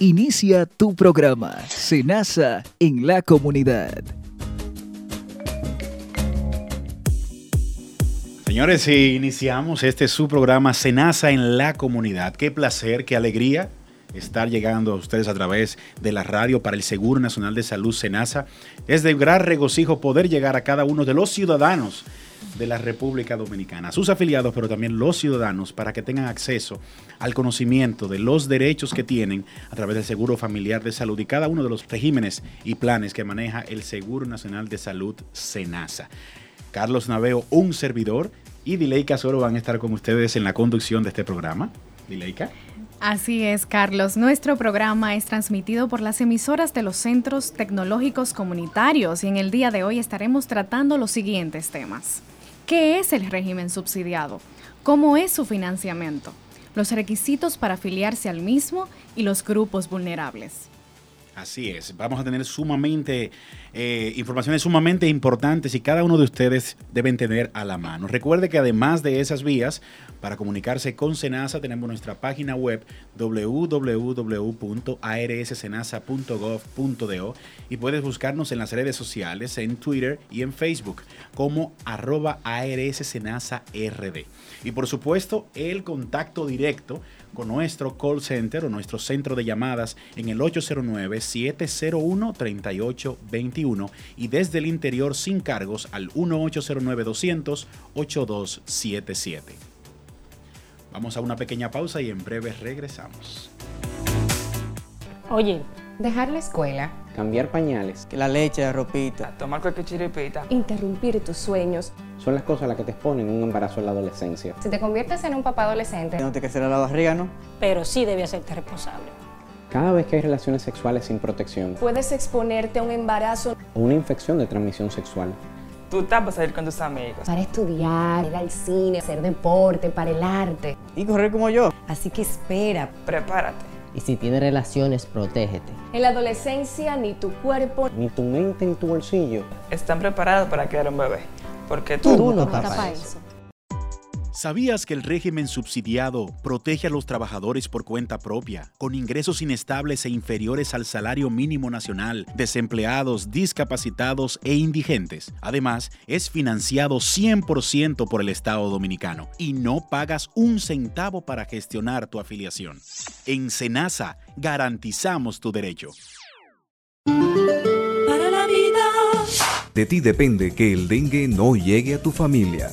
Inicia tu programa, Senasa en la comunidad. Señores, iniciamos este su programa Senasa en la comunidad. Qué placer, qué alegría estar llegando a ustedes a través de la radio para el Seguro Nacional de Salud Senasa. Es de gran regocijo poder llegar a cada uno de los ciudadanos de la República Dominicana, sus afiliados, pero también los ciudadanos, para que tengan acceso al conocimiento de los derechos que tienen a través del Seguro Familiar de Salud y cada uno de los regímenes y planes que maneja el Seguro Nacional de Salud SENASA. Carlos Naveo, un servidor, y Dileika Soro van a estar con ustedes en la conducción de este programa. Dileika. Así es, Carlos. Nuestro programa es transmitido por las emisoras de los Centros Tecnológicos Comunitarios y en el día de hoy estaremos tratando los siguientes temas. ¿Qué es el régimen subsidiado? ¿Cómo es su financiamiento? Los requisitos para afiliarse al mismo y los grupos vulnerables. Así es, vamos a tener sumamente eh, informaciones sumamente importantes y cada uno de ustedes deben tener a la mano. Recuerde que además de esas vías, para comunicarse con Senasa tenemos nuestra página web www.arssenasa.gov.do y puedes buscarnos en las redes sociales, en Twitter y en Facebook como arroba ARSSenasa.rd. Y por supuesto, el contacto directo con nuestro call center o nuestro centro de llamadas en el 809-701-3821 y desde el interior sin cargos al 1-809-200-8277. Vamos a una pequeña pausa y en breve regresamos. Oye, dejar la escuela, cambiar pañales, que la leche, la ropita, tomar cualquier chiripita, interrumpir tus sueños, son las cosas las que te exponen un embarazo en la adolescencia. Si te conviertes en un papá adolescente, no te que la barriga, ¿no? Pero sí debe hacerte responsable. Cada vez que hay relaciones sexuales sin protección, puedes exponerte a un embarazo o una infección de transmisión sexual. Tú estás para salir con tus amigos. Para estudiar, ir al cine, hacer deporte, para el arte. Y correr como yo. Así que espera. Prepárate. Y si tienes relaciones, protégete. En la adolescencia, ni tu cuerpo, ni tu mente en tu bolsillo están preparados para crear un bebé. Porque tú, tú no estás para eso. ¿Sabías que el régimen subsidiado protege a los trabajadores por cuenta propia, con ingresos inestables e inferiores al salario mínimo nacional, desempleados, discapacitados e indigentes? Además, es financiado 100% por el Estado dominicano y no pagas un centavo para gestionar tu afiliación. En Senasa garantizamos tu derecho. Para la vida. De ti depende que el dengue no llegue a tu familia.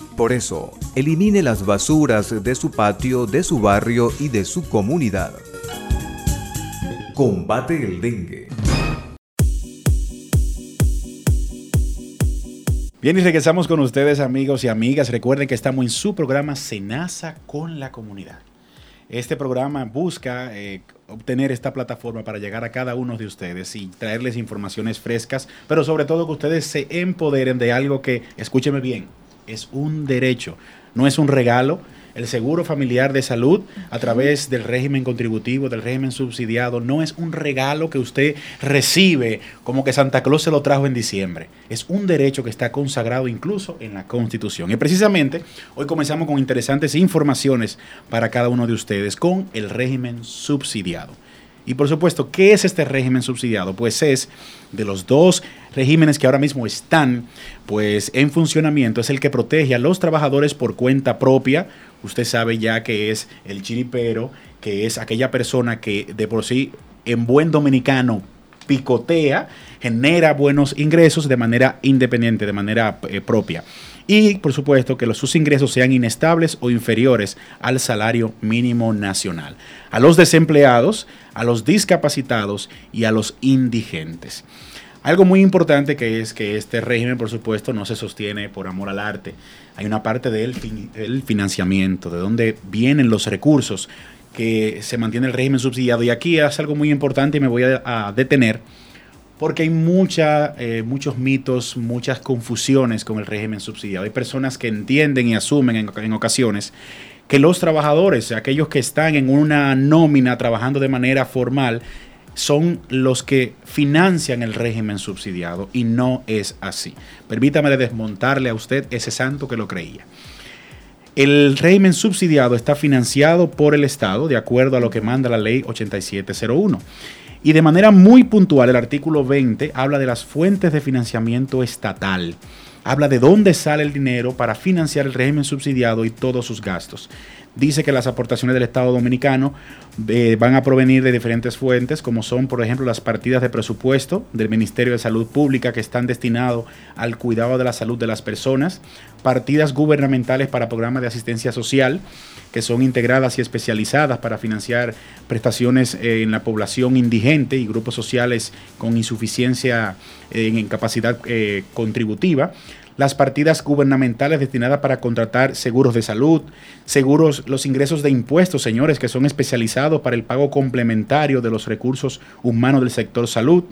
Por eso, elimine las basuras de su patio, de su barrio y de su comunidad. Combate el dengue. Bien, y regresamos con ustedes amigos y amigas. Recuerden que estamos en su programa Senasa con la comunidad. Este programa busca eh, obtener esta plataforma para llegar a cada uno de ustedes y traerles informaciones frescas, pero sobre todo que ustedes se empoderen de algo que, escúcheme bien, es un derecho, no es un regalo. El seguro familiar de salud a través del régimen contributivo, del régimen subsidiado, no es un regalo que usted recibe como que Santa Claus se lo trajo en diciembre. Es un derecho que está consagrado incluso en la Constitución. Y precisamente hoy comenzamos con interesantes informaciones para cada uno de ustedes con el régimen subsidiado. Y por supuesto, ¿qué es este régimen subsidiado? Pues es de los dos regímenes que ahora mismo están pues en funcionamiento, es el que protege a los trabajadores por cuenta propia. Usted sabe ya que es el chiripero, que es aquella persona que de por sí en buen dominicano picotea, genera buenos ingresos de manera independiente, de manera eh, propia y por supuesto que los, sus ingresos sean inestables o inferiores al salario mínimo nacional, a los desempleados, a los discapacitados y a los indigentes. Algo muy importante que es que este régimen, por supuesto, no se sostiene por amor al arte. Hay una parte del, financiamiento, de dónde vienen los recursos que se mantiene el régimen subsidiado. Y aquí es algo muy importante y me voy a detener Porque hay mucha, eh, muchos mitos, muchas confusiones con el régimen subsidiado. Hay personas que entienden y asumen en, en ocasiones que los trabajadores, aquellos que están en una nómina trabajando de manera formal, son los que financian el régimen subsidiado y no es así. Permítame desmontarle a usted ese santo que lo creía. El régimen subsidiado está financiado por el Estado de acuerdo a lo que manda la ley 8701. Y de manera muy puntual, el artículo 20 habla de las fuentes de financiamiento estatal. Habla de dónde sale el dinero para financiar el régimen subsidiado y todos sus gastos dice que las aportaciones del Estado Dominicano eh, van a provenir de diferentes fuentes, como son, por ejemplo, las partidas de presupuesto del Ministerio de Salud Pública que están destinados al cuidado de la salud de las personas, partidas gubernamentales para programas de asistencia social, que son integradas y especializadas para financiar prestaciones eh, en la población indigente y grupos sociales con insuficiencia eh, en capacidad contributiva. Las partidas gubernamentales destinadas para contratar seguros de salud, seguros, los ingresos de impuestos, señores, que son especializados para el pago complementario de los recursos humanos del sector salud,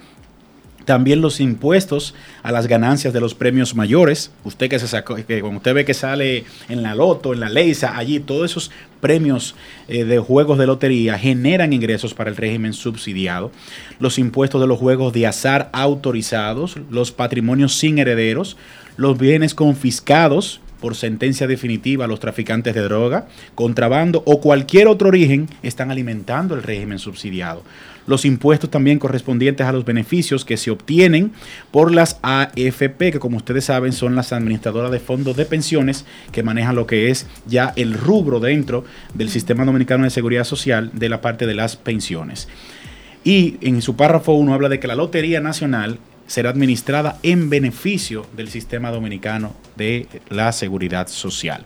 también los impuestos a las ganancias de los premios mayores. Usted que se sacó, que cuando usted ve que sale en la loto, en la Leisa, allí, todos esos premios eh, de juegos de lotería generan ingresos para el régimen subsidiado. Los impuestos de los juegos de azar autorizados, los patrimonios sin herederos, los bienes confiscados por sentencia definitiva a los traficantes de droga, contrabando o cualquier otro origen están alimentando el régimen subsidiado. Los impuestos también correspondientes a los beneficios que se obtienen por las AFP, que como ustedes saben son las administradoras de fondos de pensiones que manejan lo que es ya el rubro dentro del Sistema Dominicano de Seguridad Social de la parte de las pensiones. Y en su párrafo 1 habla de que la Lotería Nacional será administrada en beneficio del sistema dominicano de la seguridad social.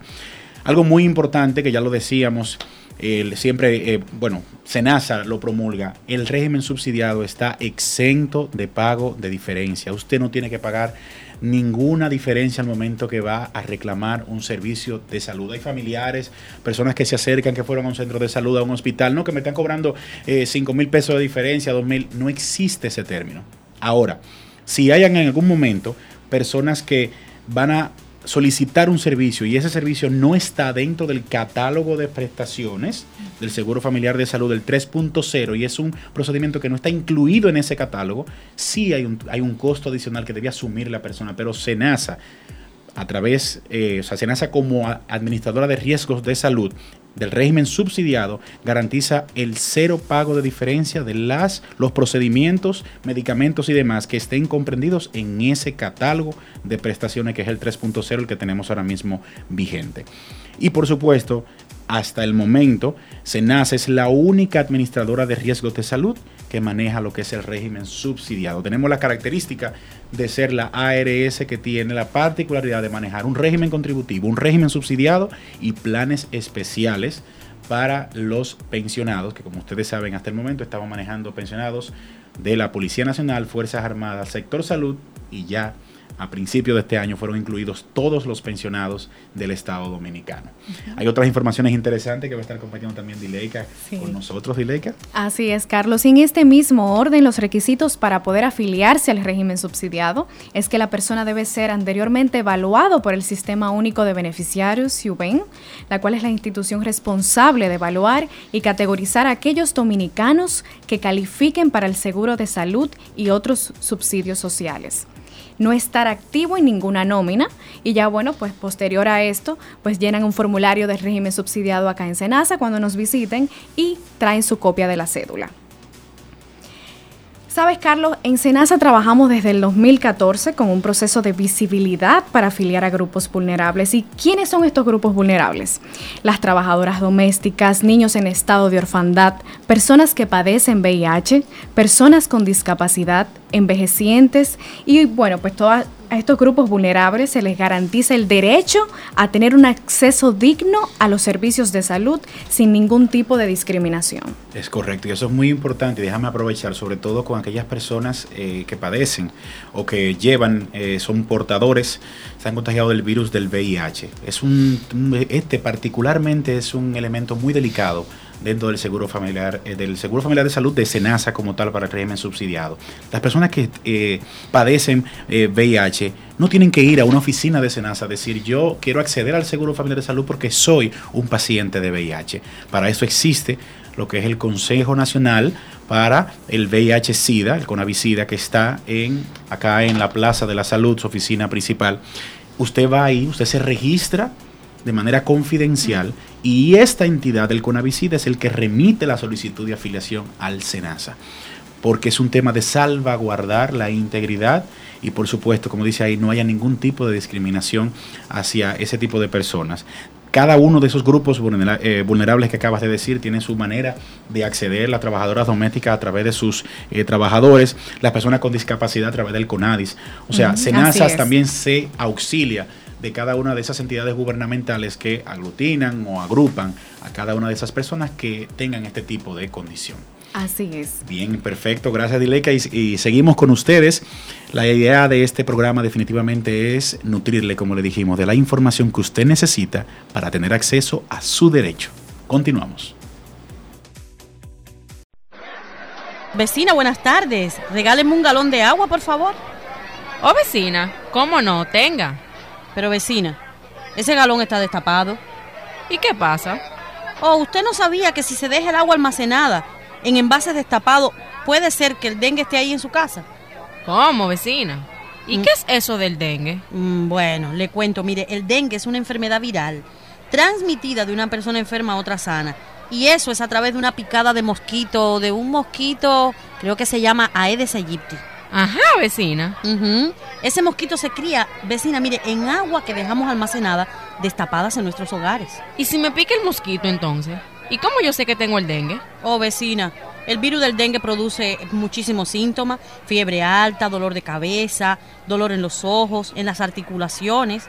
Algo muy importante que ya lo decíamos, siempre, eh, bueno, Senasa lo promulga, el régimen subsidiado está exento de pago de diferencia. Usted no tiene que pagar ninguna diferencia al momento que va a reclamar un servicio de salud. Hay familiares, personas que se acercan, que fueron a un centro de salud, a un hospital, no, que me están cobrando 5 eh, mil pesos de diferencia, 2 mil, no existe ese término. Ahora, si hayan en algún momento personas que van a solicitar un servicio y ese servicio no está dentro del catálogo de prestaciones del Seguro Familiar de Salud del 3.0 y es un procedimiento que no está incluido en ese catálogo, sí hay un, hay un costo adicional que debe asumir la persona, pero SENASA, a través, eh, o sea, SENASA como administradora de riesgos de salud, del régimen subsidiado garantiza el cero pago de diferencia de las, los procedimientos, medicamentos y demás que estén comprendidos en ese catálogo de prestaciones que es el 3.0, el que tenemos ahora mismo vigente. Y por supuesto, hasta el momento, SENAS es la única administradora de riesgos de salud que maneja lo que es el régimen subsidiado. Tenemos la característica de ser la ARS que tiene la particularidad de manejar un régimen contributivo, un régimen subsidiado y planes especiales para los pensionados, que como ustedes saben hasta el momento estamos manejando pensionados de la Policía Nacional, Fuerzas Armadas, sector salud y ya a principio de este año fueron incluidos todos los pensionados del Estado Dominicano. Hay otras informaciones interesantes que va a estar compartiendo también Dileika con nosotros, Dileika. Así es, Carlos. Y en este mismo orden, los requisitos para poder afiliarse al régimen subsidiado es que la persona debe ser anteriormente evaluado por el Sistema Único de Beneficiarios, SIUBEN, la cual es la institución responsable de evaluar y categorizar a aquellos dominicanos que califiquen para el seguro de salud y otros subsidios sociales no estar activo en ninguna nómina y ya bueno, pues posterior a esto, pues llenan un formulario de régimen subsidiado acá en Senasa cuando nos visiten y traen su copia de la cédula. Sabes, Carlos, en Senasa trabajamos desde el 2014 con un proceso de visibilidad para afiliar a grupos vulnerables. ¿Y quiénes son estos grupos vulnerables? Las trabajadoras domésticas, niños en estado de orfandad, personas que padecen VIH, personas con discapacidad, envejecientes y bueno, pues todas a estos grupos vulnerables se les garantiza el derecho a tener un acceso digno a los servicios de salud sin ningún tipo de discriminación. Es correcto, y eso es muy importante. Déjame aprovechar, sobre todo con aquellas personas eh, que padecen o que llevan, eh, son portadores, se han contagiado del virus del VIH. Es un, este particularmente es un elemento muy delicado dentro del seguro familiar, eh, del seguro familiar de salud de Senasa como tal para el régimen subsidiado. Las personas que eh, padecen eh, VIH no tienen que ir a una oficina de Senasa a decir yo quiero acceder al seguro familiar de salud porque soy un paciente de VIH. Para eso existe lo que es el Consejo Nacional para el VIH-Sida, el CONAVICIDA, que está en, acá en la Plaza de la Salud, su oficina principal. Usted va ahí, usted se registra de manera confidencial y esta entidad del CONAVICIDA es el que remite la solicitud de afiliación al SENASA, porque es un tema de salvaguardar la integridad y por supuesto, como dice ahí, no haya ningún tipo de discriminación hacia ese tipo de personas cada uno de esos grupos eh, vulnerables que acabas de decir tiene su manera de acceder, las trabajadoras domésticas a través de sus eh, trabajadores, las personas con discapacidad a través del CONADIS. O sea, SENASAS también se auxilia de cada una de esas entidades gubernamentales que aglutinan o agrupan a cada una de esas personas que tengan este tipo de condición. Así es. Bien, perfecto. Gracias, Dileca. Y, seguimos con ustedes. La idea de este programa definitivamente es nutrirle, como le dijimos, de la información que usted necesita para tener acceso a su derecho. Continuamos. Vecina, buenas tardes. Regáleme un galón de agua, por favor. Oh, vecina, ¿cómo no? Tenga. Pero vecina, ese galón está destapado. ¿Y qué pasa? Oh, usted no sabía que si se deja el agua almacenada en envases destapados, puede ser que el dengue esté ahí en su casa. ¿Cómo, vecina? ¿Y mm. qué es eso del dengue? Mm, bueno, le cuento, mire, el dengue es una enfermedad viral transmitida de una persona enferma a otra sana. Y eso es a través de una picada de mosquito, de un mosquito, creo que se llama Aedes aegypti. Ajá, vecina. Ese mosquito se cría, vecina, mire, en agua que dejamos almacenada, destapadas en nuestros hogares. ¿Y si me pica el mosquito entonces? ¿Y cómo yo sé que tengo el dengue? Oh, vecina, el virus del dengue produce muchísimos síntomas, fiebre alta, dolor de cabeza, dolor en los ojos, en las articulaciones.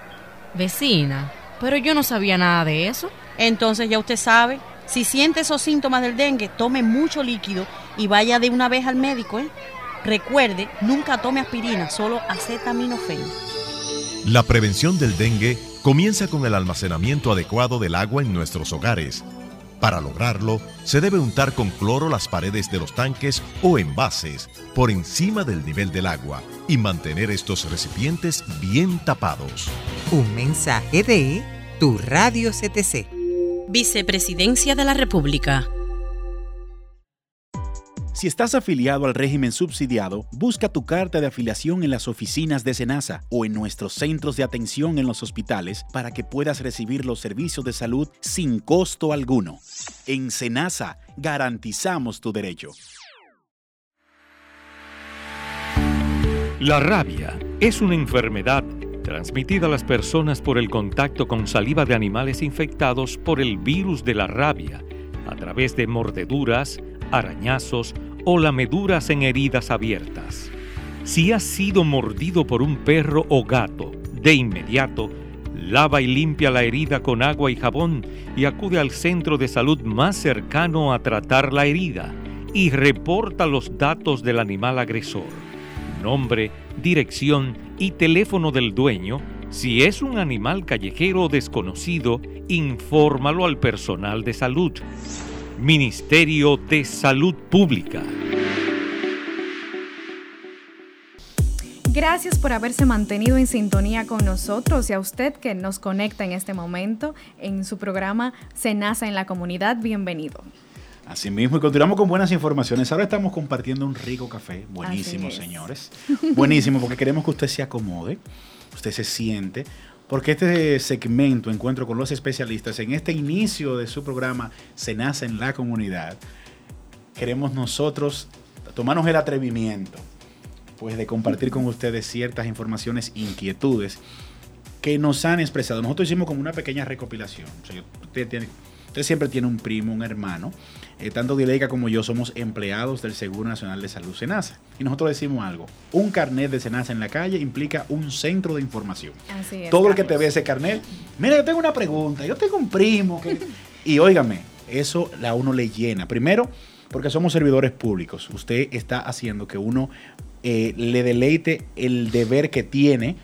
Vecina, pero yo no sabía nada de eso. Entonces ya usted sabe, si siente esos síntomas del dengue, tome mucho líquido y vaya de una vez al médico, ¿eh? Recuerde, nunca tome aspirina, solo acetaminofén. La prevención del dengue comienza con el almacenamiento adecuado del agua en nuestros hogares para lograrlo, se debe untar con cloro las paredes de los tanques o envases por encima del nivel del agua y mantener estos recipientes bien tapados. Un mensaje de tu radio CTC. Vicepresidencia de la República. Si estás afiliado al régimen subsidiado, busca tu carta de afiliación en las oficinas de SENASA o en nuestros centros de atención en los hospitales para que puedas recibir los servicios de salud sin costo alguno. En SENASA garantizamos tu derecho. La rabia es una enfermedad transmitida a las personas por el contacto con saliva de animales infectados por el virus de la rabia a través de mordeduras, arañazos o lameduras en heridas abiertas. Si has sido mordido por un perro o gato, de inmediato, lava y limpia la herida con agua y jabón y acude al centro de salud más cercano a tratar la herida y reporta los datos del animal agresor, nombre, dirección y teléfono del dueño. Si es un animal callejero o desconocido, infórmalo al personal de salud. Ministerio de Salud Pública. Gracias por haberse mantenido en sintonía con nosotros y a usted que nos conecta en este momento en su programa Senasa en la Comunidad. Bienvenido. Así mismo, y continuamos con buenas informaciones. Ahora estamos compartiendo un rico café, buenísimo, señores. Buenísimo, porque queremos que usted se acomode, usted se siente, porque este segmento, Encuentro con los especialistas, en este inicio de su programa, se nace en la comunidad, queremos nosotros tomarnos el atrevimiento, pues de compartir con ustedes ciertas informaciones, inquietudes que nos han expresado. Nosotros hicimos como una pequeña recopilación. usted tiene Usted siempre tiene un primo, un hermano. Eh, tanto Dileika como yo somos empleados del Seguro Nacional de Salud Senasa. Y nosotros decimos algo. Un carnet de Senasa en la calle implica un centro de información. Así es, Todo el que te ve ese carnet, mira, yo tengo una pregunta, yo tengo un primo. y óigame, eso a uno le llena. Primero, porque somos servidores públicos. Usted está haciendo que uno eh, le deleite el deber que tiene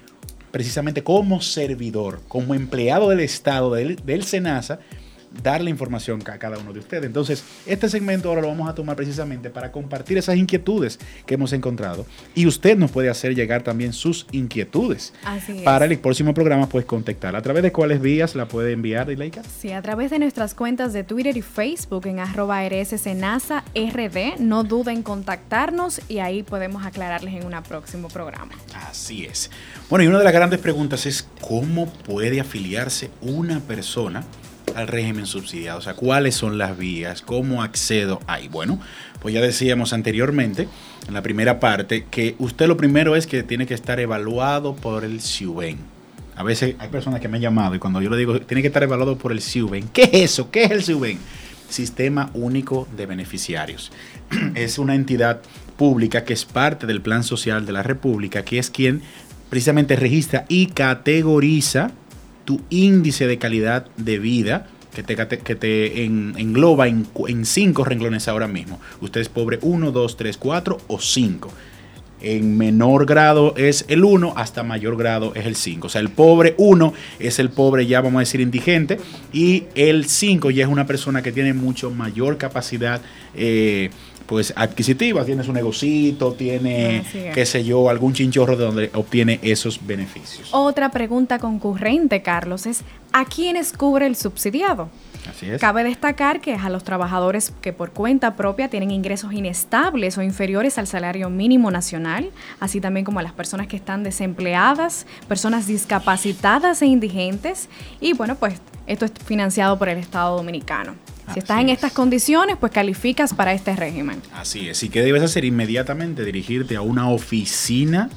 precisamente como servidor, como empleado del Estado, del, del SENASA, darle información a cada uno de ustedes. Entonces, este segmento ahora lo vamos a tomar precisamente para compartir esas inquietudes que hemos encontrado y usted nos puede hacer llegar también sus inquietudes. Así es. Para el próximo programa, pues contactar. ¿A través de cuáles vías la puede enviar, Dileika? Sí, a través de nuestras cuentas de Twitter y Facebook en arroba RSCNASA RD. No duden en contactarnos y ahí podemos aclararles en un próximo programa. Así es. Bueno, y una de las grandes preguntas es cómo puede afiliarse una persona al régimen subsidiado? O sea, ¿cuáles son las vías? ¿Cómo accedo ahí? Bueno, pues ya decíamos anteriormente, en la primera parte, que usted lo primero es que tiene que estar evaluado por el SIUBEN. A veces hay personas que me han llamado y cuando yo le digo, tiene que estar evaluado por el SIUBEN. ¿Qué es eso? ¿Qué es el SIUBEN? Sistema Único de Beneficiarios. Es una entidad pública que es parte del Plan Social de la República, que es quien precisamente registra y categoriza tu índice de calidad de vida que te, que te engloba en, en, cinco renglones ahora mismo. Usted es pobre 1, 2, 3, 4 o 5. En menor grado es el 1, hasta mayor grado es el 5. O sea, el pobre 1 es el pobre ya vamos a decir indigente y el 5 ya es una persona que tiene mucho mayor capacidad eh, pues adquisitiva, tiene su negocito, tiene, qué sé yo, algún chinchorro de donde obtiene esos beneficios. Otra pregunta concurrente, Carlos, es ¿a quiénes cubre el subsidiado? Así es. Cabe destacar que es a los trabajadores que por cuenta propia tienen ingresos inestables o inferiores al salario mínimo nacional, así también como a las personas que están desempleadas, personas discapacitadas e indigentes, y bueno, pues esto es financiado por el Estado Dominicano. Si estás en estas condiciones, pues calificas para este régimen. Así es. ¿Y qué debes hacer? Inmediatamente dirigirte a una oficina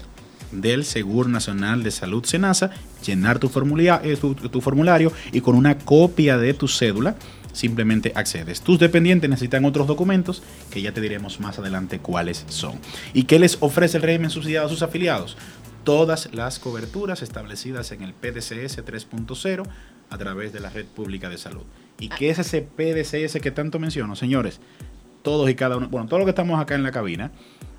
del Seguro Nacional de Salud SENASA, llenar tu, eh, tu, tu formulario y con una copia de tu cédula simplemente accedes. Tus dependientes necesitan otros documentos que ya te diremos más adelante cuáles son. ¿Y qué les ofrece el régimen subsidiado a sus afiliados? Todas las coberturas establecidas en el PDCS 3.0 a través de la Red Pública de Salud. ¿Y qué es ese PDCS que tanto menciono? Señores, todos y cada uno, bueno, todos los que estamos acá en la cabina,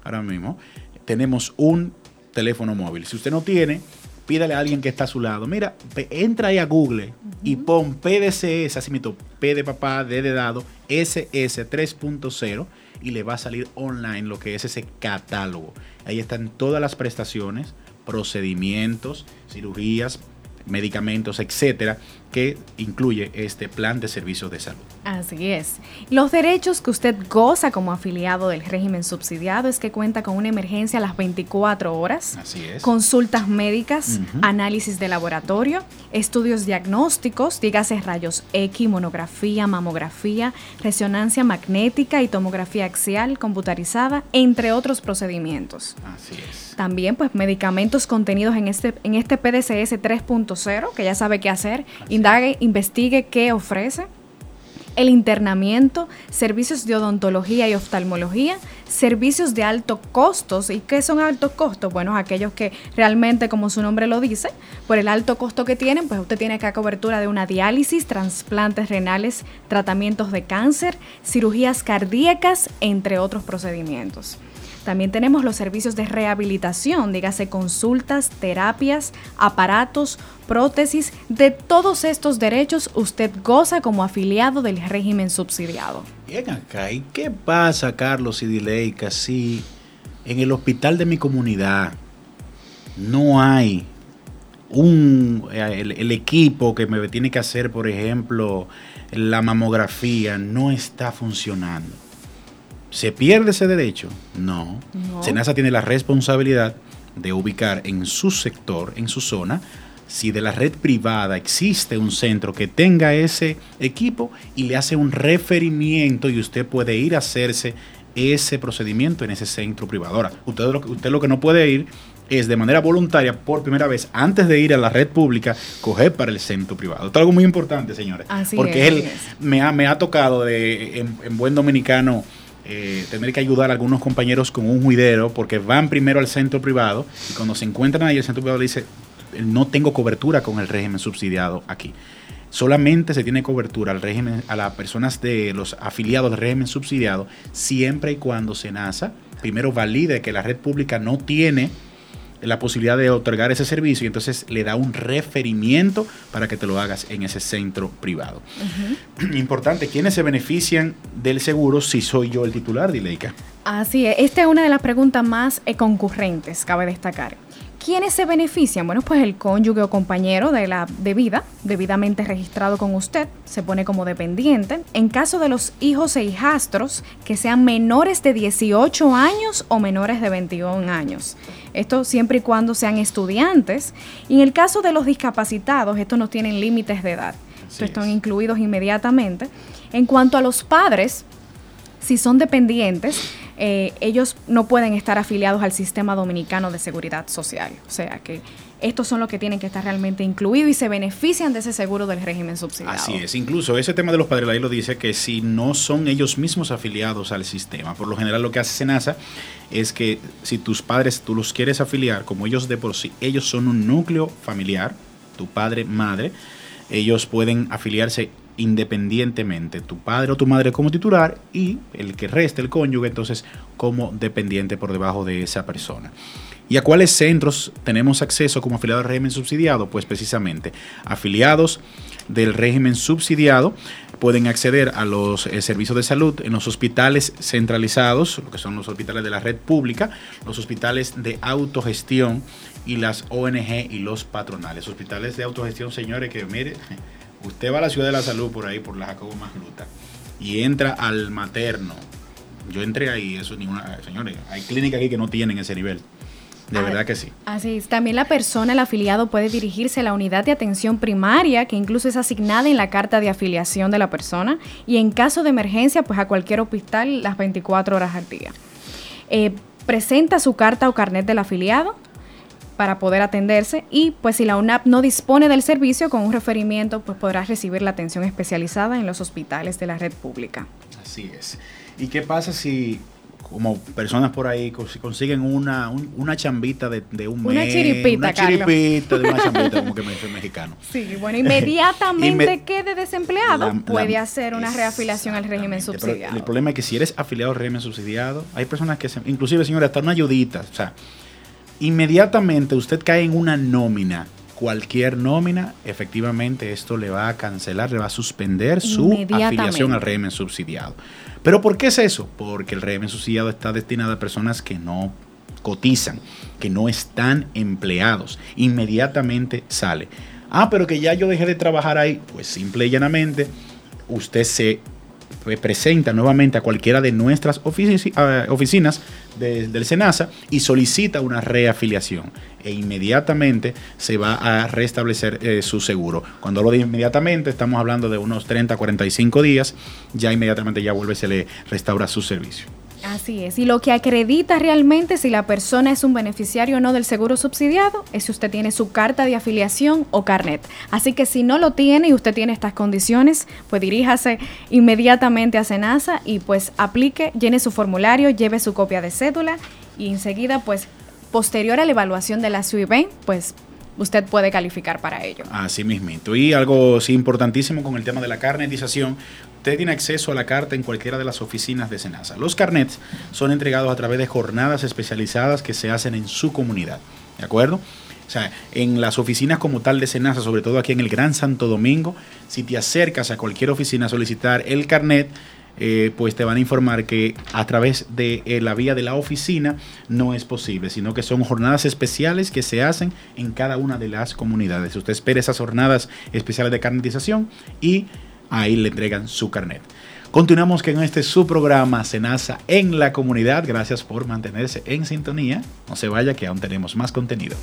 ahora mismo, tenemos un teléfono móvil. Si usted no tiene, pídale a alguien que está a su lado. Mira, entra ahí a Google y pon PDCS, así mismo, P de papá, D de dado, SS 3.0 y le va a salir online lo que es ese catálogo. Ahí están todas las prestaciones, procedimientos, cirugías, medicamentos, etcétera, que incluye este plan de servicios de salud. Así es. Los derechos que usted goza como afiliado del régimen subsidiado es que cuenta con una emergencia a las 24 horas, Así es. consultas médicas, análisis de laboratorio, estudios diagnósticos, dígase rayos X, monografía, mamografía, resonancia magnética y tomografía axial computarizada, entre otros procedimientos. Así es. También pues medicamentos contenidos en este, en este PDCS 3.0, que ya sabe qué hacer, investigue qué ofrece el internamiento, servicios de odontología y oftalmología, servicios de alto costos. ¿Y qué son altos costos? Bueno, aquellos que realmente, como su nombre lo dice, por el alto costo que tienen, pues usted tiene acá cobertura de una diálisis, trasplantes renales, tratamientos de cáncer, cirugías cardíacas, entre otros procedimientos. También tenemos los servicios de rehabilitación, dígase consultas, terapias, aparatos, prótesis. De todos estos derechos usted goza como afiliado del régimen subsidiado. Bien acá, ¿y qué pasa, Carlos y Dileika, si en el hospital de mi comunidad no hay un, el, el equipo que me tiene que hacer, por ejemplo, la mamografía, no está funcionando? ¿Se pierde ese derecho? No. No. SENASA tiene la responsabilidad de ubicar en su sector, en su zona, si de la red privada existe un centro que tenga ese equipo y le hace un referimiento y usted puede ir a hacerse ese procedimiento en ese centro privado. Ahora, usted lo, que- usted lo que no puede ir es de manera voluntaria, por primera vez, antes de ir a la red pública, coger para el centro privado. Esto es algo muy importante, señores. Así porque es, él es. me ha, me ha tocado de, en, en buen dominicano eh, tener que ayudar a algunos compañeros con un juidero porque van primero al centro privado y cuando se encuentran ahí el centro privado le dice no tengo cobertura con el régimen subsidiado aquí. Solamente se tiene cobertura al régimen, a las personas de los afiliados del régimen subsidiado, siempre y cuando SENASA primero valide que la red pública no tiene la posibilidad de otorgar ese servicio y entonces le da un referimiento para que te lo hagas en ese centro privado. Importante, ¿quiénes se benefician del seguro si soy yo el titular, Dileika? Así es, esta es una de las preguntas más eh, concurrentes, cabe destacar. ¿Quiénes se benefician? Bueno, pues el cónyuge o compañero de la de vida, debidamente registrado con usted, se pone como dependiente. En caso de los hijos e hijastros que sean menores de 18 años o menores de 21 años. Esto siempre y cuando sean estudiantes. Y en el caso de los discapacitados, estos no tienen límites de edad. Estos están incluidos inmediatamente. En cuanto a los padres, si son dependientes, eh, ellos no pueden estar afiliados al sistema dominicano de seguridad social. O sea que estos son los que tienen que estar realmente incluidos y se benefician de ese seguro del régimen subsidiado. Así es, incluso ese tema de los padres, ahí lo dice que si no son ellos mismos afiliados al sistema, por lo general lo que hace Senasa es que si tus padres tú los quieres afiliar, como ellos de por sí, ellos son un núcleo familiar, tu padre, madre, ellos pueden afiliarse independientemente, tu padre o tu madre como titular y el que reste, el cónyuge, entonces como dependiente por debajo de esa persona. ¿Y a cuáles centros tenemos acceso como afiliados al régimen subsidiado? Pues precisamente afiliados del régimen subsidiado pueden acceder a los eh, servicios de salud en los hospitales centralizados, lo que son los hospitales de la red pública, los hospitales de autogestión y las ONG y los patronales. Hospitales de autogestión, señores, que mire, usted va a la ciudad de la salud por ahí, por la Jacobo Magluta, y entra al materno. Yo entré ahí, eso ni una. Señores, hay clínicas aquí que no tienen ese nivel. De verdad que sí. Así es. También la persona, el afiliado, puede dirigirse a la unidad de atención primaria, que incluso es asignada en la carta de afiliación de la persona, y en caso de emergencia, pues a cualquier hospital las 24 horas al día. Eh, presenta su carta o carnet del afiliado para poder atenderse y pues si la UNAP no dispone del servicio con un referimiento pues podrá recibir la atención especializada en los hospitales de la red pública. Así es. ¿Y qué pasa si como personas por ahí si consiguen una, una chambita de, un mes. Una chiripita, Una chiripita de una chambita, como que me dice mexicano. Sí, bueno, inmediatamente quede desempleado, puede hacer una reafiliación al régimen subsidiado. el problema es que si eres afiliado al régimen subsidiado, hay personas que, se, inclusive, señora, hasta una ayudita, o sea, inmediatamente usted cae en una nómina, cualquier nómina, efectivamente esto le va a cancelar, le va a suspender su afiliación al régimen subsidiado. ¿Pero por qué es eso? Porque el régimen subsidiado está destinado a personas que no cotizan, que no están empleados. Inmediatamente sale. Ah, pero que ya yo dejé de trabajar ahí. Pues simple y llanamente, usted se presenta nuevamente a cualquiera de nuestras oficinas del SENASA y solicita una reafiliación e inmediatamente se va a restablecer eh, su seguro. Cuando hablo de inmediatamente estamos hablando de unos 30 45 días, ya inmediatamente ya vuelve se le restaura su servicio. Así es. Y lo que acredita realmente si la persona es un beneficiario o no del seguro subsidiado es si usted tiene su carta de afiliación o carnet. Así que si no lo tiene y usted tiene estas condiciones, pues diríjase inmediatamente a Senasa y pues aplique, llene su formulario, lleve su copia de cédula y enseguida pues posterior a la evaluación de la SUIB, pues usted puede calificar para ello. Así mismito. Y algo sí, importantísimo con el tema de la carnetización, usted tiene acceso a la carta en cualquiera de las oficinas de Senasa. Los carnets son entregados a través de jornadas especializadas que se hacen en su comunidad. ¿De acuerdo? O sea, en las oficinas como tal de Senasa, sobre todo aquí en el Gran Santo Domingo, si te acercas a cualquier oficina a solicitar el carnet, eh, pues te van a informar que a través de eh, la vía de la oficina no es posible, sino que son jornadas especiales que se hacen en cada una de las comunidades. Usted espera esas jornadas especiales de carnetización y ahí le entregan su carnet. Continuamos con este su programa Senasa en la comunidad. Gracias por mantenerse en sintonía. No se vaya que aún tenemos más contenido.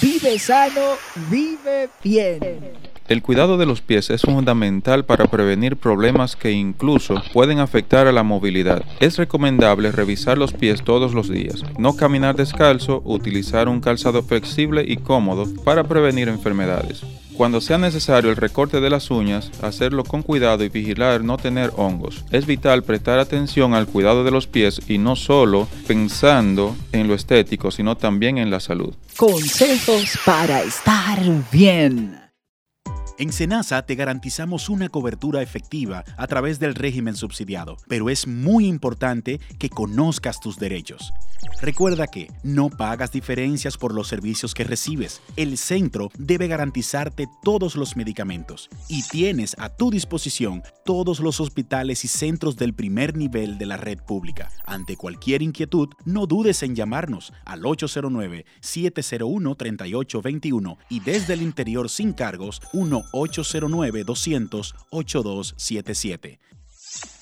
Vive sano, vive bien. El cuidado de los pies es fundamental para prevenir problemas que incluso pueden afectar a la movilidad. Es recomendable revisar los pies todos los días, no caminar descalzo, utilizar un calzado flexible y cómodo para prevenir enfermedades. Cuando sea necesario el recorte de las uñas, hacerlo con cuidado y vigilar no tener hongos. Es vital prestar atención al cuidado de los pies y no solo pensando en lo estético, sino también en la salud. Consejos para estar bien. En Senasa te garantizamos una cobertura efectiva a través del régimen subsidiado, pero es muy importante que conozcas tus derechos. Recuerda que no pagas diferencias por los servicios que recibes. El centro debe garantizarte todos los medicamentos y tienes a tu disposición todos los hospitales y centros del primer nivel de la red pública. Ante cualquier inquietud, no dudes en llamarnos al 809-701-3821 y desde el interior sin cargos 1-809-200-8277.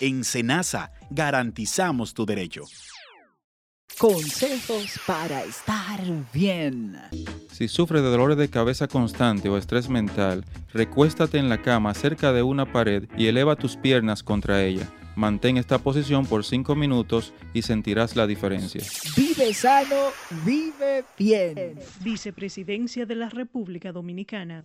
En Senasa garantizamos tu derecho. Consejos para estar bien. Si sufres de dolores de cabeza constante o estrés mental, recuéstate en la cama cerca de una pared y eleva tus piernas contra ella. Mantén esta posición por 5 minutos y sentirás la diferencia. Vive sano, vive bien. Vicepresidencia de la República Dominicana.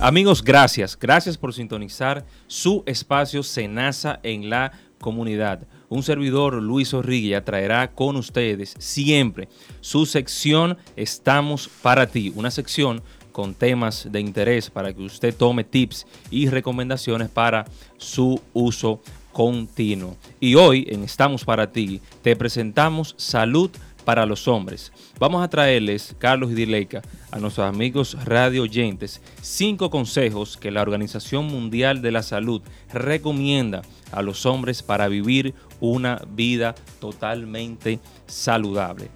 Amigos, gracias. Gracias por sintonizar su espacio Senasa en la comunidad. Un servidor, Luis Orrilla, traerá con ustedes siempre su sección Estamos para ti. Una sección con temas de interés para que usted tome tips y recomendaciones para su uso continuo. Y hoy en Estamos para ti te presentamos Salud para los hombres. Vamos a traerles, Carlos y Dileika, a nuestros amigos radio oyentes, cinco consejos que la Organización Mundial de la Salud recomienda a los hombres para vivir una vida totalmente saludable.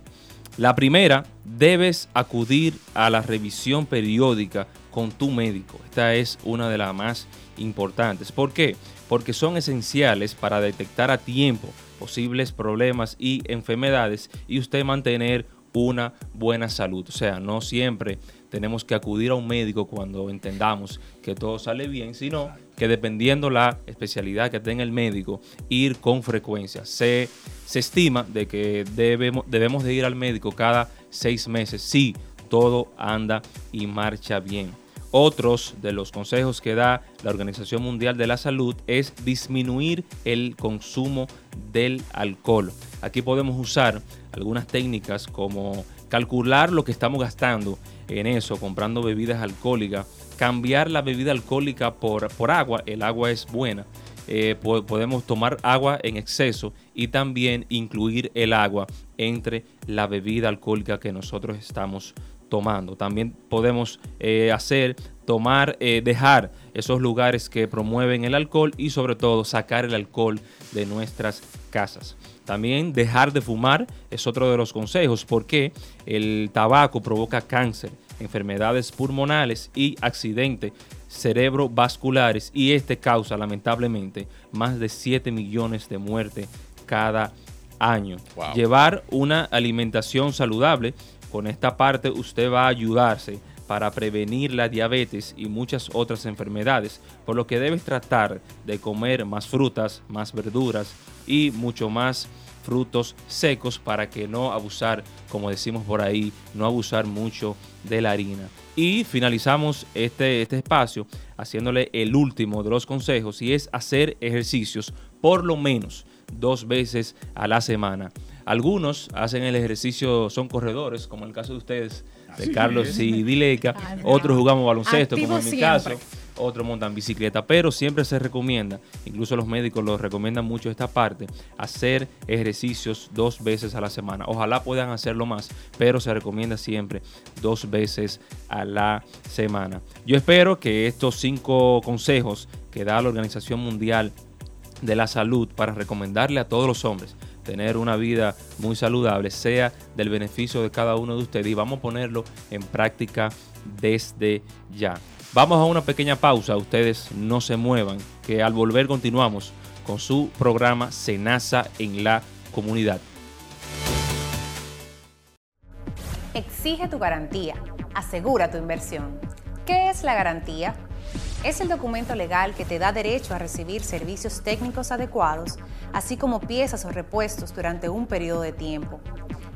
La primera, debes acudir a la revisión periódica con tu médico. Esta es una de las más importantes. ¿Por qué? Porque son esenciales para detectar a tiempo posibles problemas y enfermedades y usted mantener una buena salud. O sea, no siempre tenemos que acudir a un médico cuando entendamos que todo sale bien, sino que dependiendo la especialidad que tenga el médico, ir con frecuencia. Se, se estima de que debemos, debemos de ir al médico cada seis meses si todo anda y marcha bien. Otros de los consejos que da la Organización Mundial de la Salud es disminuir el consumo del alcohol. Aquí podemos usar algunas técnicas como calcular lo que estamos gastando en eso, comprando bebidas alcohólicas, cambiar la bebida alcohólica por, por agua, el agua es buena. Eh, podemos tomar agua en exceso y también incluir el agua entre la bebida alcohólica que nosotros estamos tomando. También podemos eh, hacer, tomar, eh, dejar esos lugares que promueven el alcohol y sobre todo sacar el alcohol de nuestras casas. También dejar de fumar es otro de los consejos porque el tabaco provoca cáncer, enfermedades pulmonales y accidentes cerebrovasculares y este causa lamentablemente más de 7 millones de muertes cada año. Llevar una alimentación saludable con esta parte usted va a ayudarse para prevenir la diabetes y muchas otras enfermedades, por lo que debes tratar de comer más frutas, más verduras y mucho más frutos secos para que no abusar, como decimos por ahí, no abusar mucho de la harina. Y finalizamos este, este espacio haciéndole el último de los consejos y es hacer ejercicios por lo menos dos veces a la semana. Algunos hacen el ejercicio, son corredores, como el caso de ustedes, de Carlos y Dileca. Otros jugamos baloncesto, como en mi caso. Otros montan bicicleta, pero siempre se recomienda, incluso los médicos lo recomiendan mucho esta parte, hacer ejercicios dos veces a la semana. Ojalá puedan hacerlo más, pero se recomienda siempre dos veces a la semana. Yo espero que estos cinco consejos que da la Organización Mundial de la Salud para recomendarle a todos los hombres tener una vida muy saludable sea del beneficio de cada uno de ustedes y vamos a ponerlo en práctica desde ya. Vamos a una pequeña pausa, ustedes no se muevan, que al volver continuamos con su programa Senasa en la comunidad. Exige tu garantía, asegura tu inversión. ¿Qué es la garantía? Es el documento legal que te da derecho a recibir servicios técnicos adecuados, así como piezas o repuestos durante un periodo de tiempo.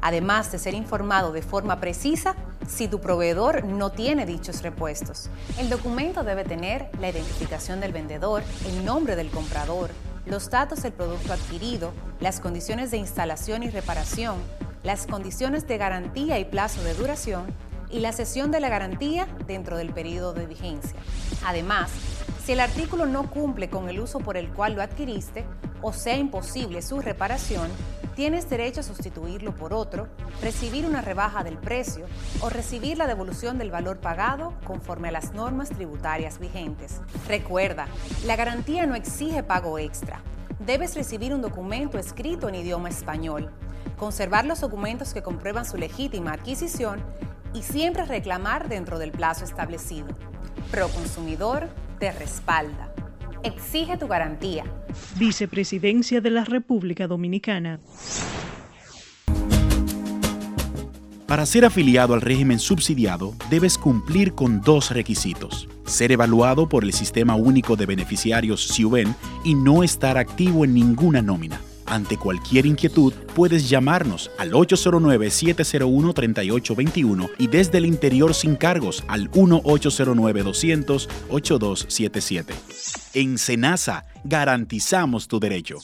Además de ser informado de forma precisa si tu proveedor no tiene dichos repuestos. El documento debe tener la identificación del vendedor, el nombre del comprador, los datos del producto adquirido, las condiciones de instalación y reparación, las condiciones de garantía y plazo de duración, y la cesión de la garantía dentro del periodo de vigencia. Además, si el artículo no cumple con el uso por el cual lo adquiriste o sea imposible su reparación, tienes derecho a sustituirlo por otro, recibir una rebaja del precio o recibir la devolución del valor pagado conforme a las normas tributarias vigentes. Recuerda, la garantía no exige pago extra. Debes recibir un documento escrito en idioma español, conservar los documentos que comprueban su legítima adquisición y siempre reclamar dentro del plazo establecido. Proconsumidor te respalda. Exige tu garantía. Vicepresidencia de la República Dominicana. Para ser afiliado al régimen subsidiado, debes cumplir con dos requisitos. Ser evaluado por el Sistema Único de Beneficiarios SIUBEN y no estar activo en ninguna nómina. Ante cualquier inquietud, puedes llamarnos al 809-701-3821 y desde el interior sin cargos al 1-809-200-8277. En Senasa, garantizamos tu derecho.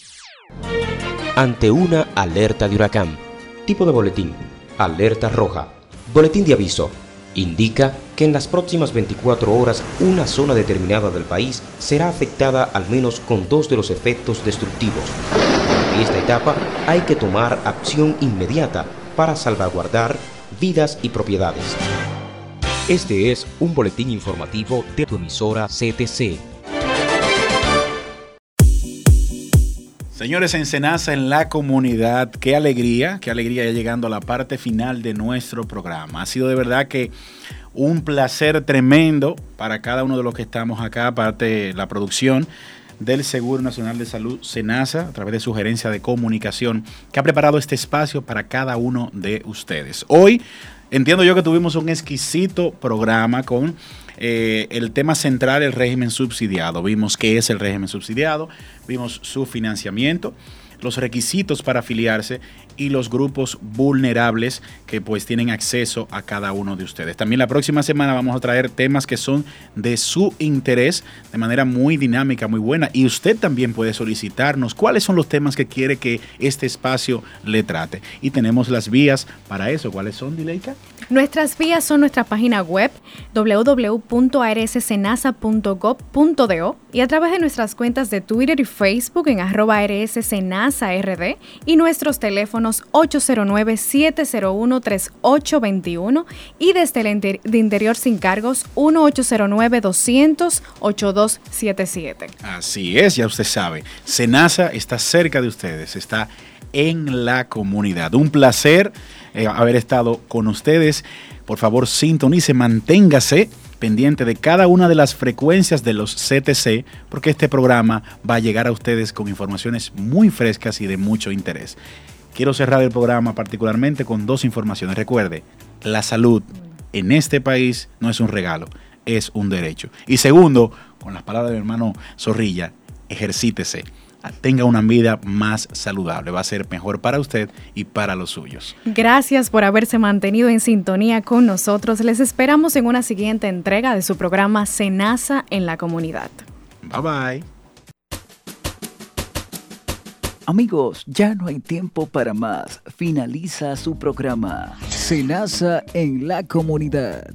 Ante una alerta de huracán. Tipo de boletín. Alerta roja. Boletín de aviso. Indica que en las próximas 24 horas una zona determinada del país será afectada al menos con dos de los efectos destructivos. En esta etapa hay que tomar acción inmediata para salvaguardar vidas y propiedades. Este es un boletín informativo de tu emisora CTC. Señores, en Senasa, en la comunidad, qué alegría, qué alegría ya llegando a la parte final de nuestro programa. Ha sido de verdad que un placer tremendo para cada uno de los que estamos acá, aparte de la producción del Seguro Nacional de Salud, SENASA, a través de su gerencia de comunicación, que ha preparado este espacio para cada uno de ustedes. Hoy entiendo yo que tuvimos un exquisito programa con eh, el tema central, el régimen subsidiado. Vimos qué es el régimen subsidiado, vimos su financiamiento, los requisitos para afiliarse y los grupos vulnerables que pues tienen acceso a cada uno de ustedes. También la próxima semana vamos a traer temas que son de su interés de manera muy dinámica, muy buena. Y usted también puede solicitarnos cuáles son los temas que quiere que este espacio le trate. Y tenemos las vías para eso. ¿Cuáles son, Dileika? Nuestras vías son nuestra página web www.arssenasa.gov.do y a través de nuestras cuentas de Twitter y Facebook en arroba rssenasard y nuestros teléfonos 809-701-3821 y desde el inter de interior sin cargos 1-809-200-8277. Así es, ya usted sabe. Senasa está cerca de ustedes, está en la comunidad. Un placer eh, haber estado con ustedes. Por favor, sintonice, manténgase pendiente de cada una de las frecuencias de los CTC, porque este programa va a llegar a ustedes con informaciones muy frescas y de mucho interés. Quiero cerrar el programa particularmente con dos informaciones. Recuerde, la salud en este país no es un regalo, es un derecho. Y segundo, con las palabras de mi hermano Zorrilla, ejercítese tenga una vida más saludable. Va a ser mejor para usted y para los suyos. Gracias por haberse mantenido en sintonía con nosotros. Les esperamos en una siguiente entrega de su programa Senasa en la comunidad. Bye bye. Amigos, ya no hay tiempo para más. Finaliza su programa. Senasa en la comunidad.